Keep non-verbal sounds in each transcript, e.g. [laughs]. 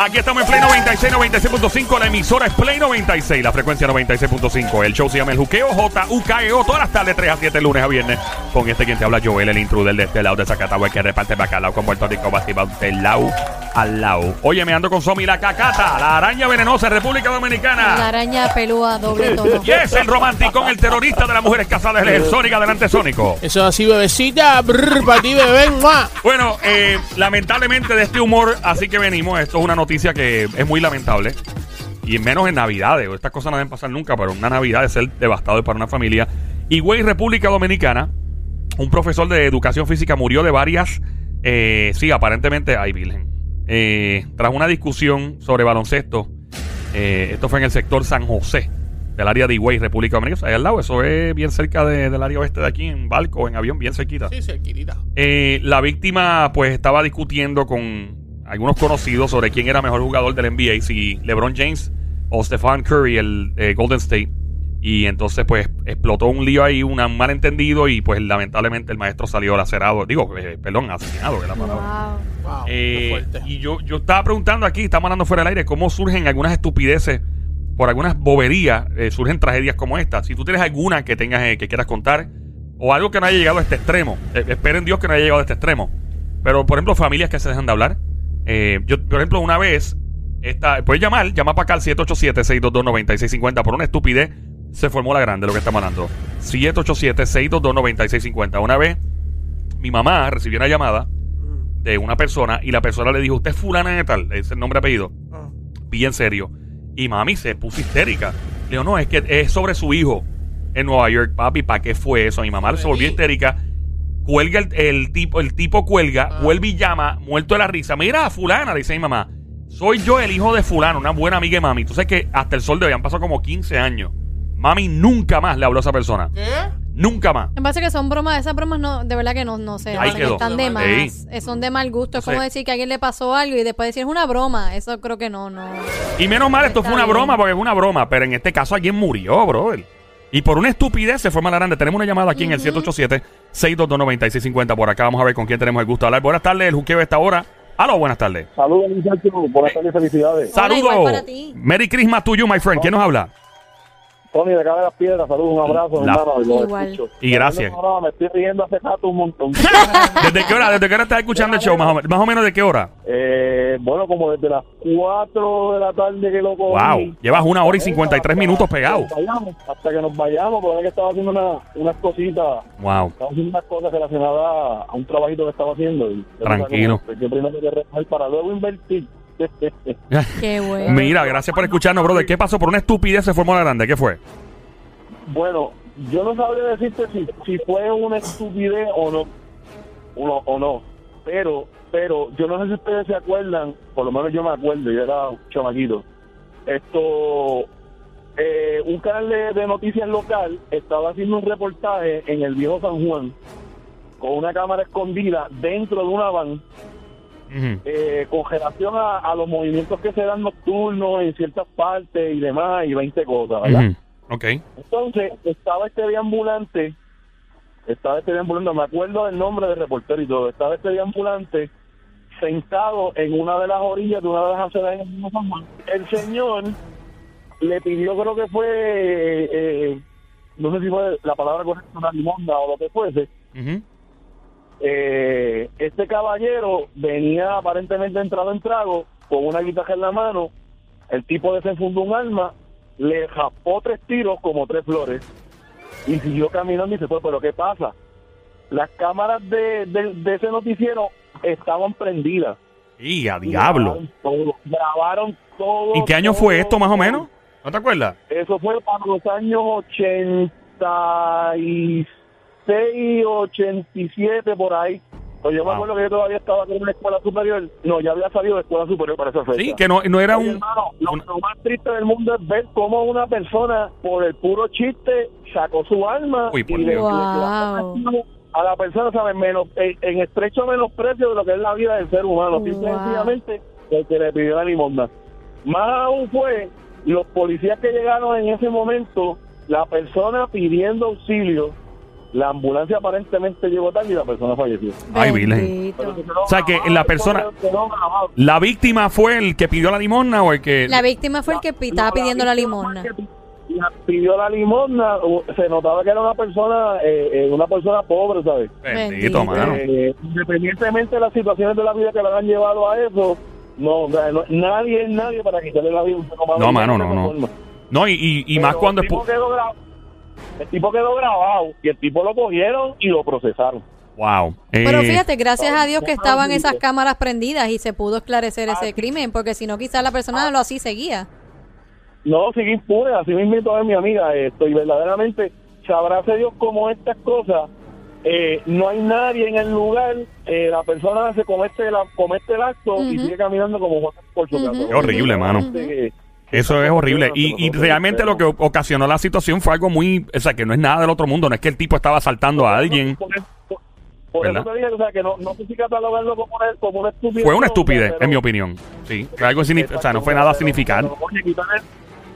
Aquí estamos en Play 96, 96.5. La emisora es Play 96, la frecuencia 96.5. El show se llama El Juqueo, J-U-K-E-O. Todas las tardes, 3 a 7, lunes a viernes. Con este quien te habla, Joel, el intruder de este lado de Zacatau, el que reparte bacalao con Puerto Rico, del lado al lado. Oye, me ando con Somi, la cacata, la araña venenosa, República Dominicana. La araña pelúa doble tono. Y es el romántico, el terrorista de las mujeres casadas, el Sónico, adelante Sónico. Eso así, bebecita. Brr, para ti, bebé. ¡mua! Bueno, eh, lamentablemente de este humor, así que venimos. Esto es una noticia que es muy lamentable. Y menos en Navidades. Estas cosas no deben pasar nunca, pero una Navidad es ser devastador para una familia. Y güey, República Dominicana, un profesor de educación física murió de varias. eh, sí, aparentemente. Ay, Virgen. Eh, tras una discusión sobre baloncesto. eh, esto fue en el sector San José, del área de Higüey, República Dominicana. Ahí al lado, eso es bien cerca de- del área oeste de aquí, en barco, en avión, bien cerquita. Sí, cerquitita. Eh, la víctima pues estaba discutiendo con algunos conocidos sobre quién era mejor jugador del NBA, si LeBron James o Stephen Curry, el eh, Golden State. Y entonces pues explotó un lío ahí, un malentendido y pues lamentablemente el maestro salió lacerado, digo, eh, perdón, asesinado, que la palabra. Wow. Wow, Eh, y yo, yo estaba preguntando aquí, estamos hablando fuera del aire, cómo surgen algunas estupideces, por algunas boberías, eh, surgen tragedias como esta. Si tú tienes alguna que tengas eh, que quieras contar, o algo que no haya llegado a este extremo, eh, esperen Dios que no haya llegado a este extremo. Pero, por ejemplo, familias que se dejan de hablar. Eh, yo, por ejemplo, una vez, esta, puedes llamar, llama para acá al 787-622-9650 por una estupidez. Se formó la grande lo que estamos hablando. 787-622-9650. Una vez, mi mamá recibió una llamada de una persona y la persona le dijo, usted es fulana de tal, es el nombre apellido, Ah. bien serio. Y mami se puso histérica. Le dijo, no, es que es sobre su hijo en Nueva York, papi, ¿para qué fue eso? Mi mamá se volvió histérica. Cuelga el, el tipo, el tipo cuelga, Ah. vuelve y llama, muerto de la risa. Mira, fulana, dice mi mamá. Soy yo el hijo de fulano, una buena amiga de mami. Tú sabes que hasta el sol de hoy han pasado como 15 años. Mami nunca más le habló a esa persona. ¿Qué? Nunca más. Me parece que son bromas, esas bromas no, de verdad que no, no sé, Ahí quedó. están de más, Ey. eh, son de mal gusto. Es como decir que a alguien le pasó algo y después decir es una broma. Eso creo que no, no. Y menos mal, esto Está fue una bien. broma, porque es una broma, pero en este caso alguien murió, brother. Y por una estupidez se fue más grande. Tenemos una llamada aquí en el 787-622-9650. Por acá vamos a ver con quién tenemos el gusto de hablar. Buenas tardes, el juqueo de esta hora. Aló, buenas tardes. Saludos, muchachos. Buenas tardes, felicidades. Hola, igual Saludos. para ti. Merry Christmas to you, my friend. ¿Quién nos habla? Tony, de las piedras, saludos, un abrazo, La- hermano. los Igual. escucho. Y gracias. No, no, me estoy riendo hace rato un montón. [laughs] ¿Desde qué hora? ¿Desde qué hora estás escuchando el show? Más o, más o menos de qué hora? eh, bueno, como desde las 4 de la tarde que lo cogí. Wow. Llevas una hora y 53 minutos pegado. Hasta que nos vayamos, Hasta que nos vayamos, porque era que estaba haciendo una, unas cositas. Wow. Estaba haciendo unas cosas relacionadas a un trabajito que estaba haciendo. Y, Tranquilo. Yo primero que rezar para luego invertir. Qué [laughs] bueno. Mira, gracias por escucharnos, brother. ¿Qué pasó? Por una estupidez se formó la grande. ¿Qué fue? Bueno, yo no sabría decirte si, si fue una estupidez o no, o, o no, pero, pero yo no sé si ustedes se acuerdan, por lo menos yo me acuerdo, yo era un chamaquito, esto, eh, un canal de, de noticias local estaba haciendo un reportaje en el viejo San Juan con una cámara escondida dentro de una van Ujú. eh, con relación a, a los movimientos que se dan nocturnos en ciertas partes y demás y 20 cosas, ¿verdad? Ujú. Ok. Entonces, estaba este deambulante, estaba este deambulante, me acuerdo del nombre del reportero y todo, estaba este deambulante sentado en una de las orillas de una de las aceras en el mismo San Juan. El señor le pidió, creo que fue, eh, eh, no sé si fue la palabra correcta, una limonda o lo que fuese. Ujú. Eh, este caballero venía aparentemente entrado en trago, con una guitarra en la mano, el tipo desenfundó un arma, le japó tres tiros como tres flores y siguió caminando y se fue. Pero ¿qué pasa? Las cámaras de, de- de ese noticiero estaban prendidas. Y a diablo. Grabaron todo. Grabaron todo. ¿Y qué año todo, fue esto más o menos? ¿No te acuerdas? Eso fue para los años 86, 87, por ahí. Pues yo Wow. me acuerdo que yo todavía estaba en una escuela superior. No, ya había salido de escuela superior para esa fecha. Sí, que no, no era Oye, un... hermano, lo, un- lo más triste del mundo es ver cómo una persona, por el puro chiste, sacó su alma Uy, por y le, Dios. le clavó Wow. a la persona, ¿sabes? Menos, en, en estrecho menosprecio de lo que es la vida del ser humano. Wow. Simple y sencillamente, el que le pidió la limonda. Más aún fue los policías que llegaron en ese momento, la persona pidiendo auxilio La ambulancia aparentemente llegó tarde y la persona falleció. Ay, Virgen. O sea, que la persona- ¿La víctima fue el que pidió la limosna o el que.? La víctima fue el que pi- estaba pidiendo la limosna. La pidió la limosna, u- se notaba que era una persona, eh, eh, una persona pobre, ¿sabes? Bendito, Bendito. mano. Eh, independientemente de las situaciones de la vida que le han llevado a eso, no, o sea, no- nadie es nadie para quitarle la vida a un ser humano No, mano, no, no. forma. No, y, y, y más cuando es. tipo, pu- quedó gra- el tipo quedó grabado y el tipo lo cogieron y lo procesaron. Wow. Pero Eh, fíjate, gracias a Dios que estaban esas cámaras prendidas y se pudo esclarecer ese Ah, crimen, porque si no quizás la persona lo así seguía. No, sigue impune, así mismo es mi amiga esto y verdaderamente sabrá Dios como estas cosas eh, no hay nadie en el lugar, eh, la persona se comete, la, comete el acto y sigue caminando como Juan por su Ujú. casa. Qué horrible, mano. Eso es horrible. Y, y realmente lo que ocasionó la situación fue algo muy. O sea, que no es nada del otro mundo. No es que el tipo estaba asaltando a alguien. Por, eso te dije, o sea, que no, no sé si catalogarlo como una, como una estupidez. Fue una estupidez, pero- en mi opinión. Sí. Fue algo o sea, no fue nada significante. oye, quitarle,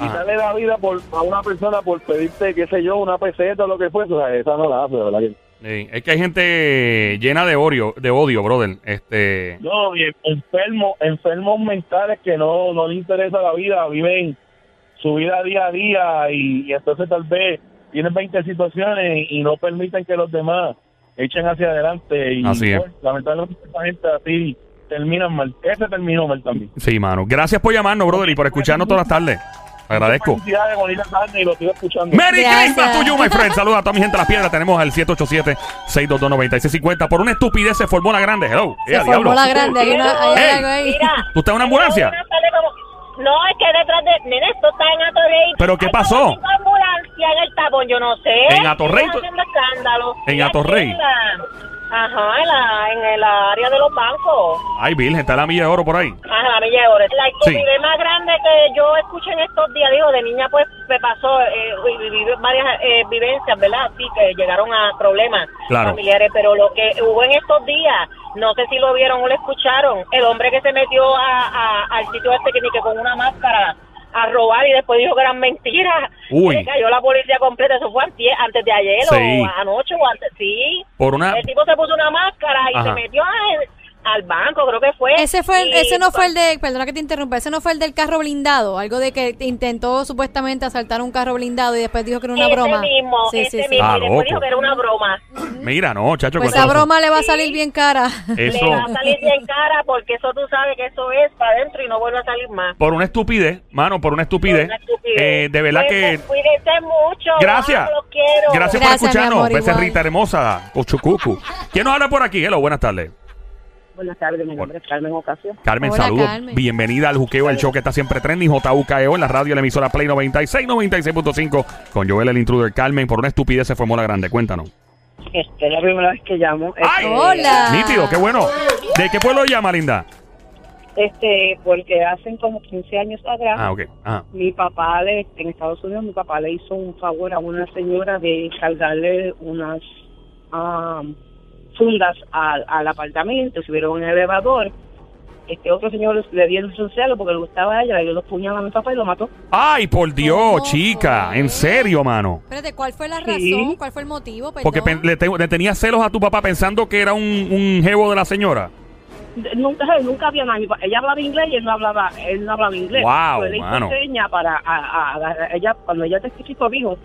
quitarle la vida por, a una persona por pedirte, qué sé yo, una peseta o lo que fuese, o sea, esa no la hace, verdad. Sí, Es que hay gente llena de odio, de odio, brother. Este. No, y enfermos, enfermos mentales que no, no les interesa la vida, viven su vida día a día y, y entonces tal vez tienen 20 situaciones y no permiten que los demás echen hacia adelante. Y Así es. pues, lamentablemente esa gente así terminan mal. Ese terminó mal también. Sí, mano. Gracias por llamarnos, brother, y por escucharnos todas las tardes. Agradezco. Felicidades, bonita tarde y lo sigo escuchando. Merry Gracias. Christmas to you, my friend. Saludos a toda mi gente de las piedras. Tenemos al 787-622-9650. Por una estupidez se formó la grande. Hello. Se formó diablo. la grande, hay, una, hay Ey. algo ahí. Mira, ¿Tú estás en una ambulancia? No, es que detrás de... Nene, esto está en Atorrey. ¿Pero qué Hay pasó? cinco ambulancias en el tapón, yo no sé. ¿En Atorrey? Están haciendo escándalo. ¿En Atorrey? Ajá, en, la, en el área de los bancos. Ay, Virgen, está la milla de oro por ahí. Ajá, la milla de oro. La estupidez más grande que yo escuché en estos días, digo, de niña pues me pasó, eh, viví varias eh, vivencias, ¿verdad? Sí, que llegaron a problemas Claro. familiares, pero lo que hubo en estos días, no sé si lo vieron o lo escucharon, el hombre que se metió a, a- al sitio este que ni que con una máscara a robar y después dijo que eran mentiras. Uy. Le cayó la policía completa, eso fue antes de ayer Sí. o anoche o antes, sí. Por una. El tipo se puso una máscara y Ajá. se metió a- al banco, creo que fue. Ese fue, el- ese no fue el de, perdona que te interrumpa, ese no fue el del carro blindado, algo de que intentó supuestamente asaltar un carro blindado y después dijo que era una ese broma. mismo, Sí, ese sí, sí. mismo. Ah, y después loco. dijo que era una broma. Mira, no, chacho. Pues esa eso- broma le va a salir bien cara. Eso. Le va a salir bien cara porque eso tú sabes que eso es para adentro y no vuelve a salir más. Por una estupidez, mano, por una estupidez. Una estupidez. Eh, de verdad que. Cuídense, mucho. Gracias. Quiero. Gracias, Gracias, por escucharnos. Becerrita hermosa. Uchucucu. ¿Quién nos habla por aquí? Hello, buenas tardes. Buenas tardes, mi nombre es Carmen Ocasio. Carmen, Hola, saludos. Carmen. Bienvenida al Juqueo, el show que está siempre trending. JUKEO en la radio, la emisora Play 96, 96.5. Con Joel, el intruder. Carmen, por una estupidez se formó la grande. Cuéntanos. Este, es la primera vez que llamo. ¡Ay! Este, Hola. Nítido, qué bueno. ¿De qué pueblo llama, linda? Este, porque hacen como 15 años atrás, Ah, ok. Ah, mi papá le, en Estados Unidos, mi papá le hizo un favor a una señora de cargarle unas am, fundas al, al apartamento, subieron en el elevador. Este otro señor le dio un celo porque le gustaba a ella, le dio dos puñalas a mi papá y lo mató. Ay, por Dios, ¿Cómo chica. En serio, mano. Espérate, ¿cuál fue la Sí. razón? ¿Cuál fue el motivo? Porque pen- le, te- le tenía celos a tu papá pensando que era un, un jevo de la señora. Nunca, nunca había pa- Ella hablaba inglés y él no hablaba, él no hablaba inglés. Wow, Pero él hizo mano. seña para, a, a- a- ella, cuando ella testificó dijo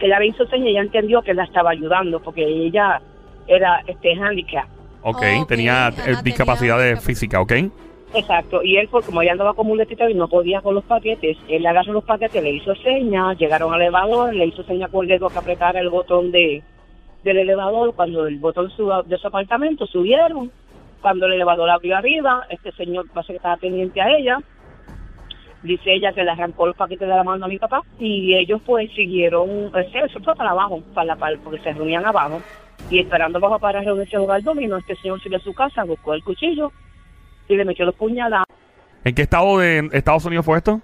que ella le hizo seña y ella entendió que la estaba ayudando porque ella era este handicap. Ok, Ok, tenía ajá, eh, tenía discapacidad de discapacidad. física, ¿ok? Exacto, y él, como ella andaba como un letito y no podía con los paquetes, él le agarró los paquetes, le hizo señas, llegaron al elevador, le hizo seña con el dedo que apretara el botón de del elevador, cuando el botón suba de su apartamento, subieron, cuando el elevador abrió arriba, este señor parece que estaba pendiente a ella, dice ella que le arrancó los paquetes de la mano a mi papá, y ellos pues siguieron, eh, eso fue para abajo, para la, para- porque se reunían abajo, y esperando abajo para reunirse a jugar domino, este señor siguió a su casa, buscó el cuchillo, y le metió los puñaladas. ¿En qué estado de Estados Unidos fue esto?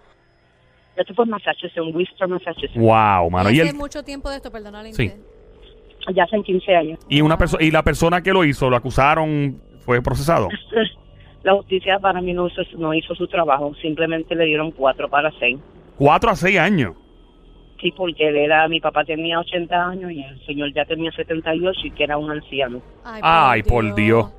Esto fue en Massachusetts, en Worcester, Massachusetts. Wow, mano. Y Y, hace el- mucho tiempo de esto, perdona la Sí. Ya hace 15 años. y una persona y la persona que lo hizo, lo acusaron, fue procesado. [laughs] La justicia para mí no hizo, no hizo su trabajo, simplemente le dieron cuatro para seis. Cuatro a seis años. Sí, porque él era, mi papá tenía 80 años y el señor ya tenía 78 y que era un anciano. Ay, por Dios.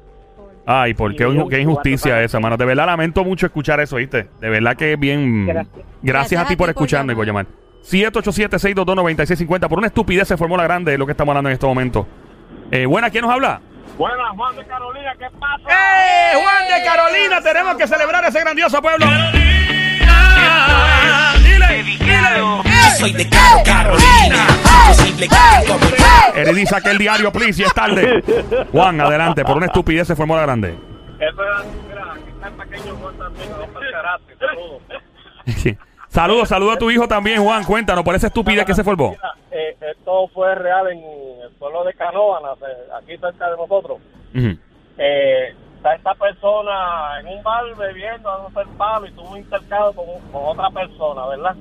Ay, por qué, qué injusticia esa, mano. De verdad lamento mucho escuchar eso, ¿viste? De verdad que es bien. Gracias. Gracias, a ti por por llamar. 787-622-9650. Por una estupidez se formó la grande, es lo que estamos hablando en este momento. Eh, buena, ¿quién nos habla? Buenas, Juan de Carolina, ¿qué pasa? ¡Eh, Juan de Carolina! Tenemos que celebrar ese grandioso pueblo. Dile, dile. Soy de Caro Carolina. Imposible que como Eridi, saque el diario, please, y es tarde. [laughs] Juan, adelante. Por una estupidez se formó la grande. Eso era, mira, aquí está el pequeño Juan también, no para el karate, saludos. Sí. Saludos, saludos a tu hijo también, Juan. Cuéntanos por esa estupidez que se formó. Mira, eh, esto fue real en el pueblo de Canóvanas, eh, aquí cerca de nosotros. Ujú. Eh, está esta persona en un bar bebiendo, dándose el palo y tuvo un intercambio con, con otra persona, ¿verdad?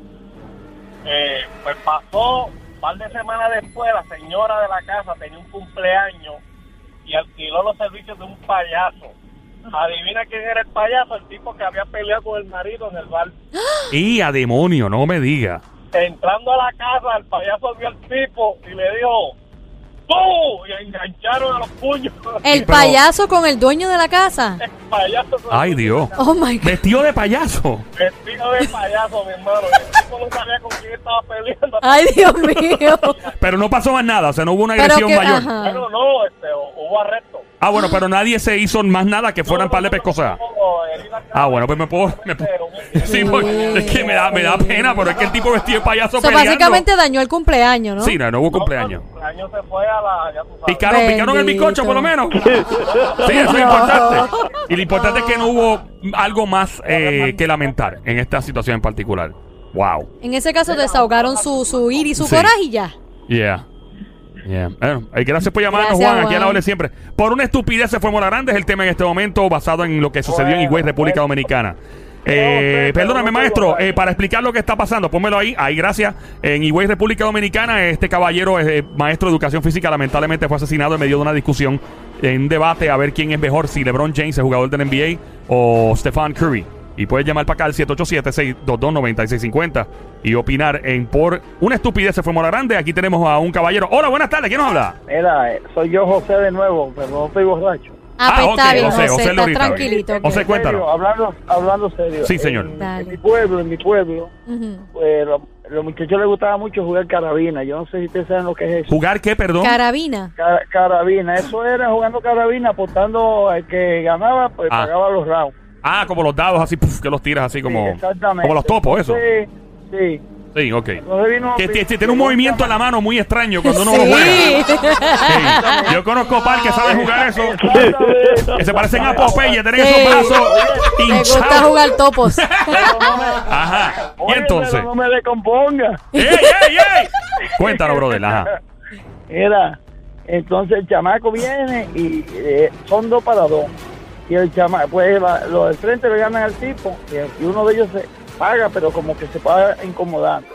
Eh, pues pasó un par de semanas después, la señora de la casa tenía un cumpleaños y alquiló los servicios de un payaso. Adivina quién era el payaso, el tipo que había peleado con el marido en el bar. [gasps] Y a demonio, no me diga. Entrando a la casa, el payaso vio al tipo y le dijo, ¡tú! Y engancharon a los puños. El Pero- payaso con el dueño de la casa. El payaso con Ay, Dios. Oh my God. Vestido de payaso. Vestido de payaso, mi hermano. El tipo no sabía con quién estaba peleando. Ay, Dios mío. Pero no pasó más nada, o sea, no hubo una Pero agresión que, mayor. ajá. Bueno, no, este, hubo arresto. Ah, bueno, pero nadie se hizo más nada que fueran par de pescosadas. Ah, bueno, pues me puedo. me puedo- Sí, porque es que me da, me da pena, pero es que el tipo vestido de payaso O sea, peleando. básicamente dañó el cumpleaños, ¿no? Sí, no, no hubo cumpleaños. El cumpleaños se fue a la. Ya tú sabes. Picaron, picaron el bizcocho, por lo menos. Sí, eso es importante. [laughs] Y lo importante es que no hubo algo más eh, que lamentar en esta situación en particular. Wow. En ese caso desahogaron su, su ira y su Sí. coraje y ya. Yeah. Yeah. Bueno, eh, gracias por llamarnos, Gracias, Juan. Aquí a la hora siempre. Por una estupidez se formó la grande es el tema en este momento, basado en lo que sucedió en Higüey, República Dominicana. Eh, perdóname, maestro, eh, para explicar lo que está pasando, pónmelo ahí. Ahí, gracias. En Higüey, República Dominicana, este caballero es eh, maestro de educación física. Lamentablemente fue asesinado en medio de una discusión, en un debate a ver quién es mejor, si LeBron James, el jugador del NBA, o Stephen Curry. Y puedes llamar para acá al 787-622-9650 y opinar en por una estupidez se formó la grande. Aquí tenemos a un caballero. Hola, buenas tardes. ¿Quién nos habla? Mira, eh, soy yo José de nuevo, pero no estoy borracho. Ah, pues Ah, está ok, bien, José, José, José está tranquilito. José, cuéntanos. serio, hablando, hablando serio. Sí, señor. En, mi pueblo, en mi pueblo, Ujú. pues lo- los muchachos les gustaba mucho jugar carabina. Yo no sé si ustedes saben lo que es eso. ¿Jugar qué, perdón? Carabina. Ca- carabina, eso era jugando carabina, apostando al que ganaba, pues Ah. pagaba los rounds. Ah, como los dados así, puf, que los tiras así como, Sí, exactamente. como los topos, eso. Sí, sí. Sí, ok. Entonces vino- Que, que- que tiene un movimiento en la mano muy extraño cuando uno lo Sí. juega. Sí. Yo conozco par que saben jugar eso. Que se parecen a Popeye, tienen Sí. esos brazos Me gusta hinchados. jugar topos. [laughs] Ajá. Y Oye, entonces. pero no me descomponga. ¡Ey, ey, ey! Cuéntanos, brother. Ajá. Mira, entonces el chamaco viene y eh, son dos para dos. Y el chamaco, pues la- los del frente le ganan al tipo y, y uno de ellos se paga, pero como que se paga incomodando.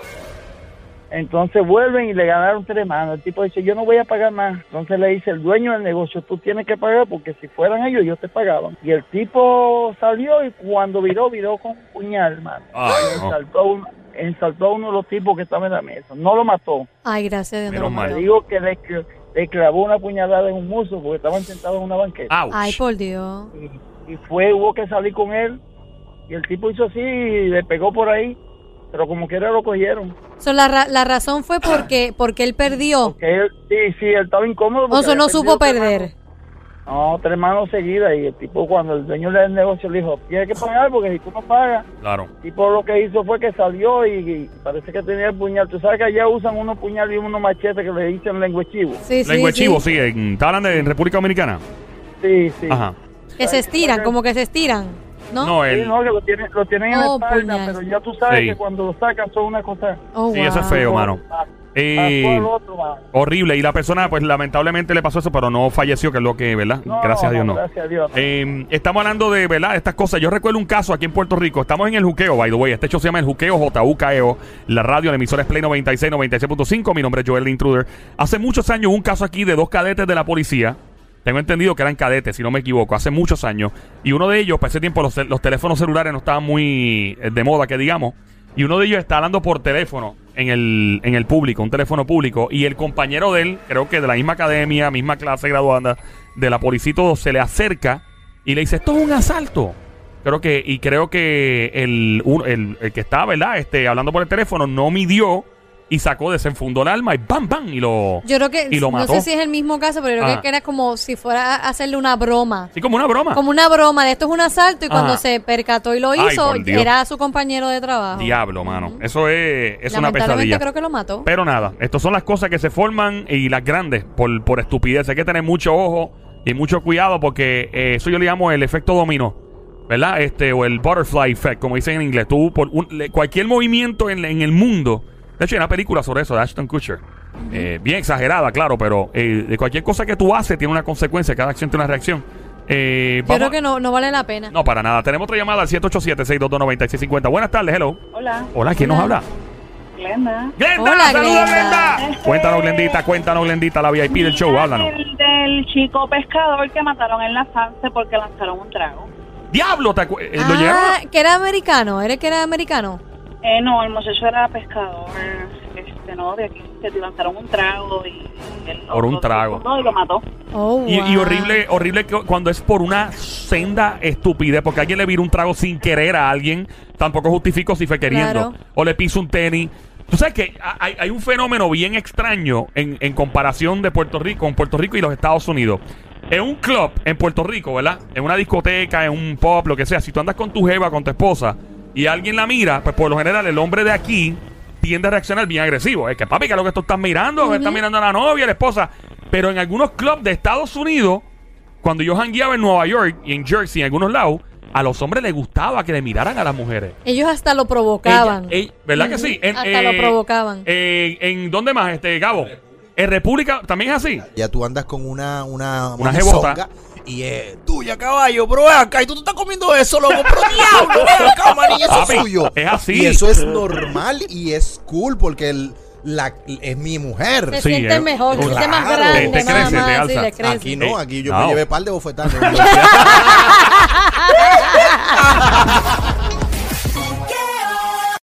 Entonces vuelven y le ganaron tres manos. El tipo dice, yo no voy a pagar más. Entonces le dice el dueño del negocio, tú tienes que pagar porque si fueran ellos, ellos te pagaban. Y el tipo salió y cuando viró, viró con un puñal, hermano. No. ensaltó, a uno, de los tipos que estaban en la mesa. No lo mató. Ay, gracias a Dios. no lo mató. digo que le, le clavó una puñalada en un muslo porque estaban sentados en una banqueta. Ouch. Ay, por Dios. Y, y fue, hubo que salir con él. Y el tipo hizo así y le pegó por ahí. Pero como quiera lo cogieron. So, la, ra- la razón fue porque, porque él perdió. Que él, sí, sí, él estaba incómodo. O porque sea, no supo perder. No, tres manos seguidas. Y el tipo, cuando el dueño del negocio le dijo, tienes que pagar porque si tú no pagas. Claro. El tipo lo que hizo fue que salió y, y parece que tenía el puñal. Tú sabes que allá usan unos puñales y unos machetes que le dicen lengüechivo. Sí, sí, Lengua de sí. chivo, sí. En, ¿Está hablando de en República Dominicana? Sí, sí. Ajá. Que se estiran, como que se estiran. ¿No? No, Sí, el, no, que lo tienen, lo tienen en la Oh, espalda, puñal. pero ya tú sabes Sí. que cuando lo sacan son una cosa... Oh, sí, eso es feo, mano. Eh, otro, horrible. Y la persona, pues lamentablemente le pasó eso, pero no falleció, que es lo que, ¿verdad? No, gracias a Dios, no. Gracias a Dios. no. Eh, estamos hablando de, ¿verdad? Estas cosas. Yo recuerdo un caso aquí en Puerto Rico. Estamos en el Juqueo, by the way. Este hecho se llama el Juqueo, JUKEO. La radio, la emisora es Play 96, 96.5. Mi nombre es Joel Intruder. Hace muchos años hubo un caso aquí de dos cadetes de la policía. Tengo entendido que eran cadetes, si no me equivoco, hace muchos años. Y uno de ellos, para ese tiempo, los, los teléfonos celulares no estaban muy eh, de moda, que digamos. Y uno de ellos está hablando por teléfono en el, en el público, un teléfono público, y el compañero de él, creo que de la misma academia, misma clase graduanda, de la policía todo, se le acerca y le dice, esto es un asalto. Creo que, y creo que el, el, el que estaba, ¿verdad? Este, hablando por el teléfono, no midió y sacó, desenfundó el arma y ¡bam, bam! Y lo, Yo creo que, y lo no mató. sé si es el mismo caso, pero yo Ah. creo que era como si fuera a hacerle una broma. Sí, como una broma. Como una broma de esto es un asalto y cuando se percató y lo Ay, hizo, por Dios. era su compañero de trabajo. Diablo, mano. Eso es, es una pesadilla. creo que lo mató. Pero nada, estas son las cosas que se forman y las grandes por, por estupidez. Hay que tener mucho ojo y mucho cuidado porque eh, eso yo le llamo el efecto dominó. ¿Verdad? Este, o el butterfly effect, como dicen en inglés. Tú, por un- le- cualquier movimiento en, en el mundo. De hecho, hay una película sobre eso de Ashton Kutcher. Eh, bien exagerada, claro, pero eh, de cualquier cosa que tú haces tiene una consecuencia. Cada acción tiene una reacción. Eh, Yo creo que no, no vale la pena. No, para nada. Tenemos otra llamada al 787-622-9650. Buenas tardes, hello. Hola, Hola, ¿quién nos habla? Glenda. ¡Glenda! Hola, ¡Saluda, Glenda. Glenda! Cuéntanos, Glendita, cuéntanos, Glendita, la VIP del show, háblanos. El del chico pescador que mataron en la Sanse porque lanzaron un trago. ¡Diablo! ¿te eh, ¿Lo llegaron? ah, a- que era americano. ¿Era que era americano? Eh, no, el muchacho era pescador, este, no, de aquí, te lanzaron un trago y... él lo- Por un lo- trago. No, y lo mató. Oh, Y, horrible, horrible que cuando es por una senda estupidez, porque alguien le vira un trago sin querer a alguien, tampoco justifico si fue queriendo. Claro. O le piso un tenis. Tú sabes que ha- hay, hay un fenómeno bien extraño en, en comparación de Puerto Rico, con Puerto Rico y los Estados Unidos. En un club en Puerto Rico, ¿verdad? En una discoteca, en un pub, lo que sea, si tú andas con tu jeva, con tu esposa, y alguien la mira, pues por lo general el hombre de aquí tiende a reaccionar bien agresivo. Es que papi, que es lo que tú estás mirando, que estás mirando a la novia, a la esposa. Pero en algunos clubs de Estados Unidos, cuando yo jangueaba en Nueva York y en Jersey, en algunos lados, a los hombres les gustaba que le miraran a las mujeres. Ellos hasta lo provocaban. Ella- ella- ¿Verdad que sí? En, Hasta lo eh, provocaban. eh, ¿En dónde más, este Gabo? En República también es así. Ya tú andas con una una Una jebota. Y es tuya, caballo, bro, acá. Y tú, tú estás comiendo eso, loco, pero diablo, ven acá, maní, eso es suyo. Es así. Y eso es normal y es cool porque el. La, es mi mujer. Se sí, siente mejor, claro. siente más grande. Este te, te crece, te crece. Aquí no, aquí yo me llevé par de bofetadas. [laughs] [laughs]